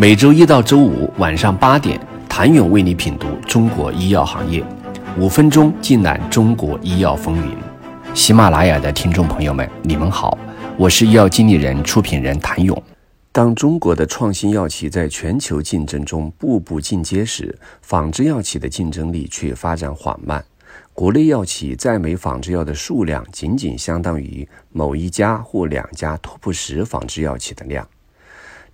每周一到周五晚上八点，谭勇为你品读中国医药行业，五分钟尽览中国医药风云。喜马拉雅的听众朋友们，你们好，我是医药经理人、出品人谭勇。当中国的创新药企在全球竞争中步步进阶时，仿制药企的竞争力却发展缓慢。国内药企在美仿制药的数量仅仅相当于某一家或两家 TOP 十仿制药企的量。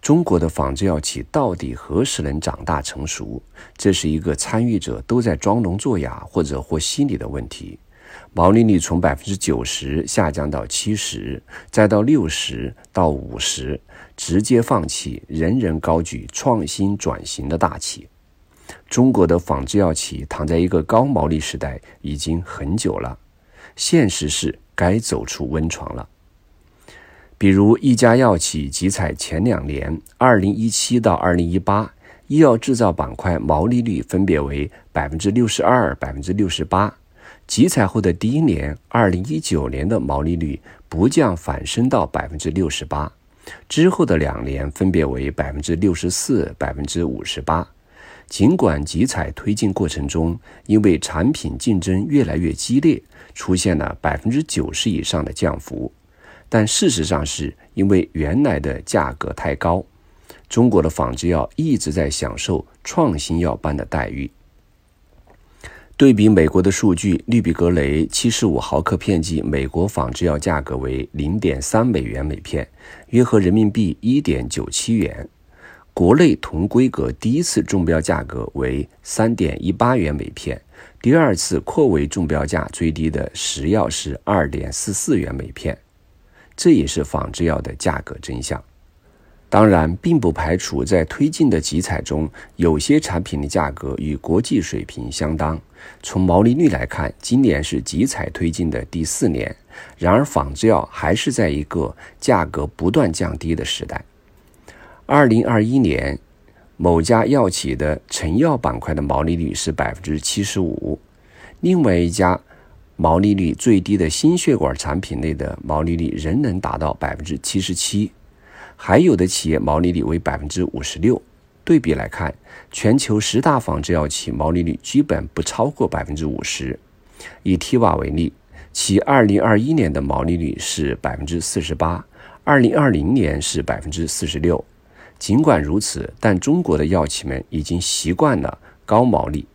中国的仿制药企到底何时能长大成熟？这是一个参与者都在装聋作哑或者和稀泥的问题。毛利率从百分之九十下降到七十，再到六十到五十，直接放弃，人人高举创新转型的大旗。中国的仿制药企躺在一个高毛利时代已经很久了，现实是该走出温床了。比如一家药企集采前两年（二零一七到二零一八），医药制造板块毛利率分别为百分之六十二、百分之六十八；集采后的第一年（二零一九年）的毛利率不降反升到百分之六十八，之后的两年分别为百分之六十四、百分之五十八。尽管集采推进过程中，因为产品竞争越来越激烈，出现了百分之九十以上的降幅，但事实上是因为原来的价格太高。中国的仿制药一直在享受创新药般的待遇。对比美国的数据，氯吡格雷七十五毫克片剂美国仿制药价格为零点三美元每片，约合人民币一点九七元。国内同规格第一次中标价格为三点一八元每片，第二次扩围中标价最低的实药是二点四四元每片，这也是仿制药的价格真相。当然，并不排除在推进的集采中，有些产品的价格与国际水平相当。从毛利率来看，今年是集采推进的第四年，然而仿制药还是在一个价格不断降低的时代。二零二一年，某家药企的成药板块的毛利率是百分之七十五，另外一家毛利率最低的心血管产品类的毛利率仍能达到百分之七十七，还有的企业毛利率为百分之五十六。对比来看，全球十大仿制药企毛利率基本不超过百分之五十。以 T 瓦为例，其二零二一年的毛利率是百分之四十八，二零二零年是百分之四十六。尽管如此，但中国的药企们已经习惯了高毛利。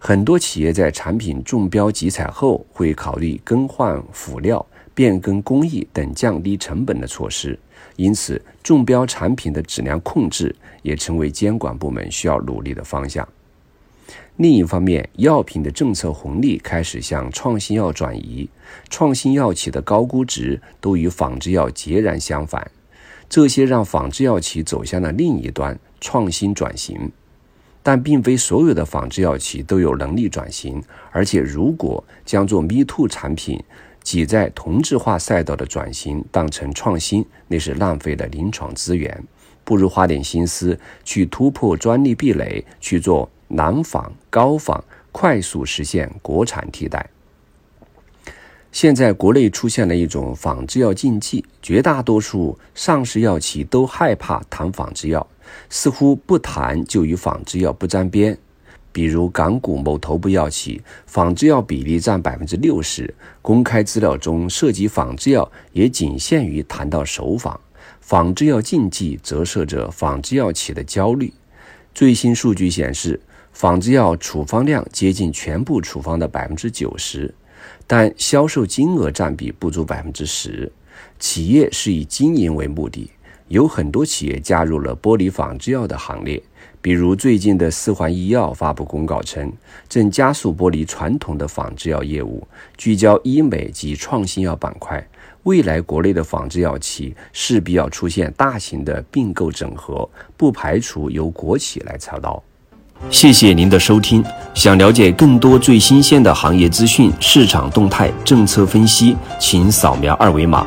很多企业在产品中标集采后，会考虑更换辅料、变更工艺等降低成本的措施。因此，中标产品的质量控制也成为监管部门需要努力的方向。另一方面，药品的政策红利开始向创新药转移，创新药企的高估值都与仿制药截然相反。这些让仿制药企走向了另一端创新转型，但并非所有的仿制药企都有能力转型。而且，如果将做 Me Too 产品挤在同质化赛道的转型当成创新，那是浪费了临床资源。不如花点心思去突破专利壁垒，去做难仿、高仿，快速实现国产替代。现在国内出现了一种仿制药禁忌，绝大多数上市药企都害怕谈仿制药，似乎不谈就与仿制药不沾边。比如港股某头部药企，仿制药比例占百分之六十，公开资料中涉及仿制药也仅限于谈到首仿。仿制药禁忌折射着仿制药企的焦虑。最新数据显示，仿制药处方量接近全部处方的百分之九十。但销售金额占比不足百分之十，企业是以经营为目的，有很多企业加入了玻璃仿制药的行列。比如最近的四环医药发布公告称，正加速剥离传统的仿制药业务，聚焦医美及创新药板块。未来国内的仿制药企势必要出现大型的并购整合，不排除由国企来操刀。谢谢您的收听。想了解更多最新鲜的行业资讯、市场动态、政策分析，请扫描二维码